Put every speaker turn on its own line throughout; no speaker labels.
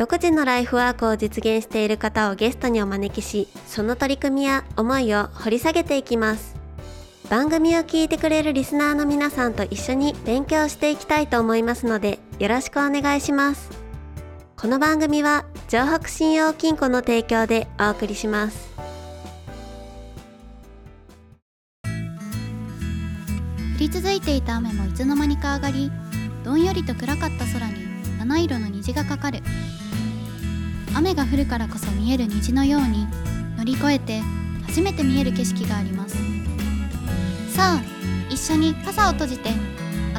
独自のライフワークを実現している方をゲストにお招きしその取り組みや思いを掘り下げていきます。番組を聞いてくれるリスナーの皆さんと一緒に勉強していきたいと思いますのでよろしくお願いします。この番組は城北信用金庫の提供でお送りします。
降り続いていた雨もいつの間にか上がりどんよりと暗かった空に七色の虹がかかる。雨が降るからこそ見える虹のように乗り越えて初めて見える景色があります。さあ一緒に傘を閉じて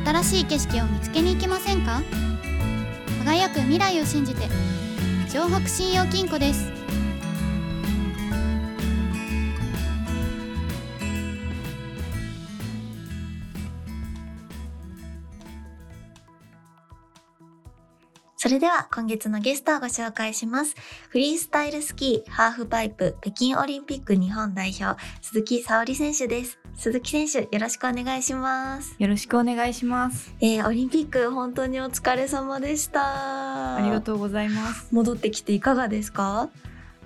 新しい景色を見つけに行きませんか？輝く未来を信じて城北信用金庫です。
それでは今月のゲストをご紹介します。フリースタイルスキー、ハーフパイプ、北京オリンピック日本代表、鈴木沙織選手です。鈴木選手、よろしくお願いします。
よろしくお願いします。
えー、オリンピック本当にお疲れ様でした。
ありがとうございます。
戻ってきていかがですか？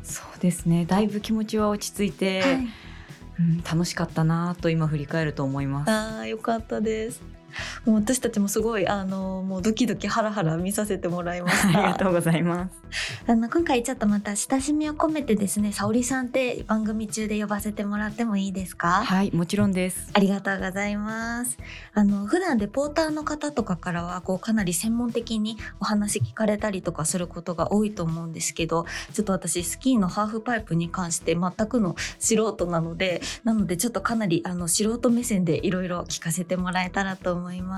そうですね。だいぶ気持ちは落ち着いて、
はい。
うん、楽しかったなと今振り返ると思います。
ああ、よかったです。もう私たちもすごいあのもうドキドキハラハラ見させてもらいまし
あ
た。
りがとうございます。
あの今回ちょっとまた親しみを込めてですね、沙織さんって番組中で呼ばせてもらってもいいですか？
はい、もちろんです。
ありがとうございます。あの普段レポーターの方とかからはこうかなり専門的にお話聞かれたりとかすることが多いと思うんですけど、ちょっと私スキーのハーフパイプに関して全くの素人なので、なのでちょっとかなりあの素人目線でいろいろ聞かせてもらえたらと思います。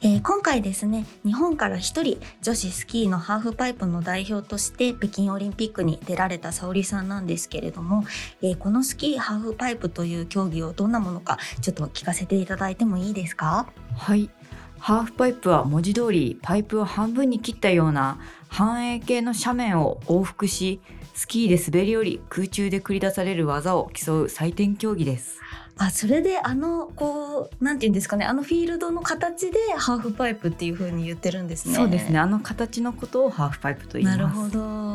えー今回ですね日本から一人女子スキーのハーフパイプの代表として北京オリンピックに出られた沙織さんなんですけれども、えーこのスキーハーフパイプという競技をどんなものかちょっと聞かせていただいてもいいですか？
はい。ハーフパイプは文字通りパイプを半分に切ったような半円形の斜面を往復し、スキーで滑り降り空中で繰り出される技を競う採点競技です。
あそれであのこうなんていうんですかねあのフィールドの形でハーフパイプっていう風に言ってるんですね。
そうですね。あの形のことをハーフパイプと言います。
なるほど。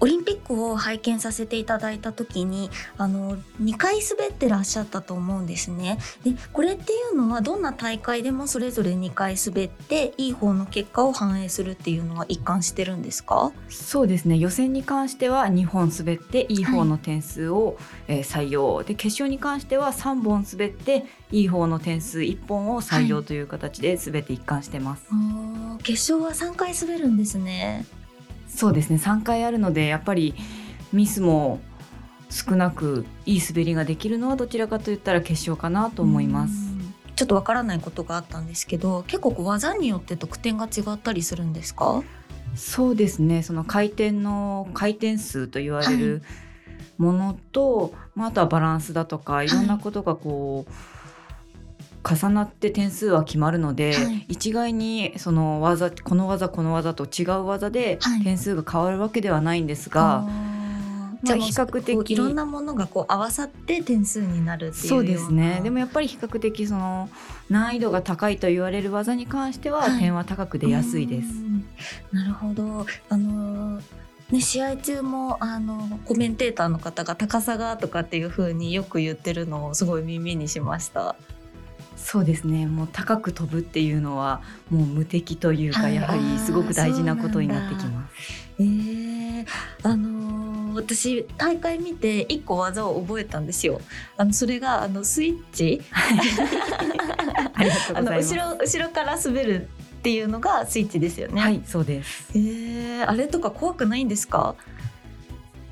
オリンピックを拝見させていただいた時にあの2回滑ってらっしゃったと思うんですね。でこれっていうのはどんな大会でもそれぞれ2回滑っていい方の結果を反映するっていうのは一貫してるんですか？
そうですね。予選に関しては2本滑っていい方の点数を、えー採用。で決勝に関しては3本滑っていい方の点数1本を採用という形で全て一貫してます、
あー決勝は3回滑るんですね。
そうですね。3回あるのでやっぱりミスも少なくいい滑りができるのはどちらかといったら決勝かなと思います。
うん。ちょっとわからないことがあったんですけど結構こう技によって得点が違ったりするんですか？
そうですね。その回転の回転数と言われるものと、まあ、あとはバランスだとかいろんなことがこう、重なって点数は決まるので、
はい。
一概にその技この技この技と違う技で
はい。
点数が変わるわけではないんですが、
あー。
まあ
じゃあ
比較的
いろんなものがこう合わさって点数になるっていう
そうですね。でも
も
やっぱり比較的その難易度が高いと言われる技に関しては、
はい。
点は高く出やすいです。
なるほど。あのーね、試合中もあのコメンテーターの方が高さがとかっていう風によく言ってるのをすごい耳にしました。
そうですねもう高く飛ぶっていうのはもう無敵というか、
はい
やはりすごく大事なことになってきます。
えー、あのー私大会見て一個技を覚えたんですよ。あのそれがあのスイッチ
あ
の。後ろ後ろから滑るっていうのがスイッチですよね。
はい、そうです。
えー、あれとか怖くないんですか？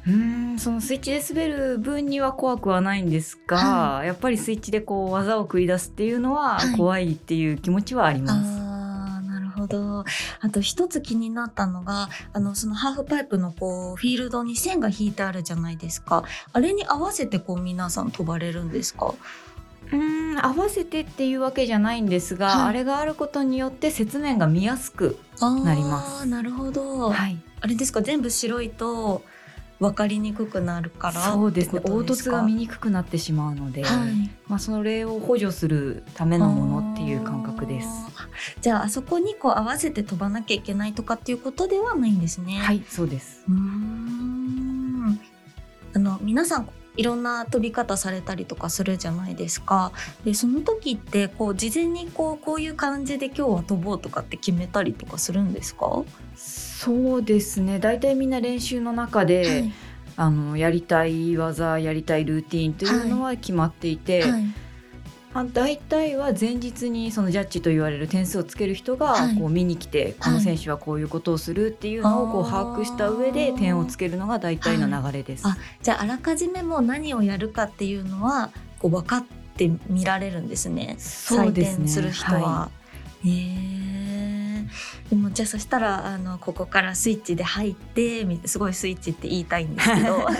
うーん、そのスイッチで滑る分には怖くはないんですが、
は
やっぱりスイッチでこう技を繰り出すっていうのは
はい
怖いっていう気持ちはあります。
あーなるほほど。あと一つ気になったのが、あの、そのハーフパイプのこう、フィールドに線が引いてあるじゃないですか。あれに合わせてこう、皆さん飛ばれるんですか？
うん合わせてっていうわけじゃないんですが、
はい
あれがあることによって説明が見やすく、
な
なります
なるほど。
はい、
あれですか、全部白いと分かりにくくなるから
そうですね凹凸が見にくくなってしまうので、
はい。
まあ、それを補助するためのものっていう感覚です。
じゃあ、あそこにこう合わせて飛ばなきゃいけないとかっていうことではないんですね。
はいそうです
うーんあの皆さんいろんな飛び方されたりとかするじゃないですか。でその時ってこう事前にこうこういう感じで今日は飛ぼうとかって決めたりとかするんですか？は
そうですね。大体みんな練習の中で、あのやりたい技やりたいルーティンというのは決まっていて、
はい。
まあ、大体は前日にそのジャッジと言われる点数をつける人が
はい。
こう見に来て、この選手はこういうことをするっていうのをこう把握した上で点をつけるのが大体の流れです。
あじゃああらかじめもう何をやるかっていうのはこう分かって見られるんですね。
そうですね。
採点する人は。へえでもじゃあそしたらあのここからスイッチで入ってみすごいスイッチって言いたいんですけど。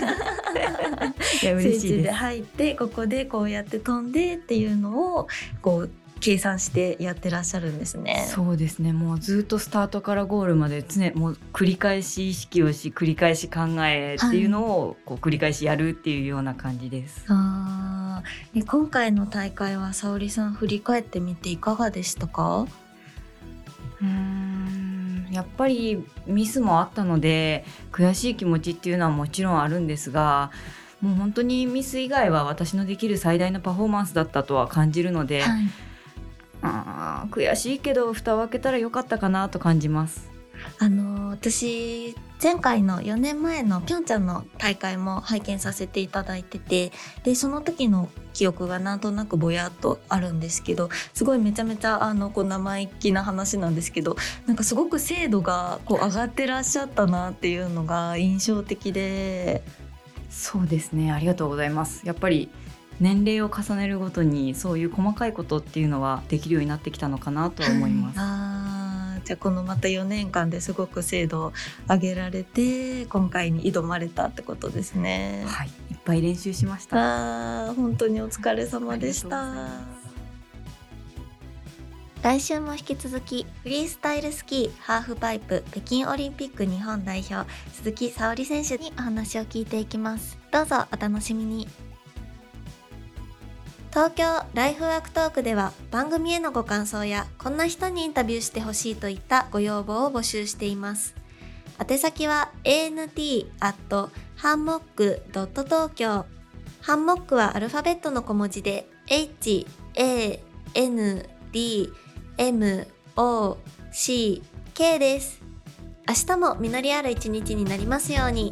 いや
スイッチで
嬉しいです。
入ってここでこうやって飛んでっていうのをこう計算してやってらっしゃるんですね。
そうですねもうずっとスタートからゴールまで常もう繰り返し意識をし繰り返し考えっていうのをこう繰り返しやるっていうような感じです。
あーえ今回の大会は沙織さん振り返ってみていかがでしたか？
うーんやっぱりミスもあったので悔しい気持ちっていうのはもちろんあるんですがもう本当にミス以外は私のできる最大のパフォーマンスだったとは感じるので、
はい。
あー悔しいけど蓋を開けたらよかったかなと感じます。
あの私前回の4年前のピョンチャンの大会も拝見させていただいててでその時の記憶がなんとなくぼやっとあるんですけどすごいめちゃめちゃあのこう生意気な話なんですけどなんかすごく精度がこう上がってらっしゃったなっていうのが印象的で
そうですねありがとうございます。やっぱり年齢を重ねるごとにそういう細かいことっていうのはできるようになってきたのかなとは思います。
じゃあこのまた4年間ですごく精度を上げられて今回に挑まれたってことですね。
はい、いっぱい練習しました。
あー本当にお疲れ様でした。
来週も引き続きフリースタイルスキーハーフパイプ北京オリンピック日本代表鈴木沙織選手にお話を聞いていきますどうぞお楽しみに東京ライフワークトークでは番組へのご感想やこんな人にインタビューしてほしいといったご要望を募集しています。宛先は ant アットハンモックドット東京ハンモックはアルファベットの小文字で h a n d m o c k です。明日も実りある一日になりますように。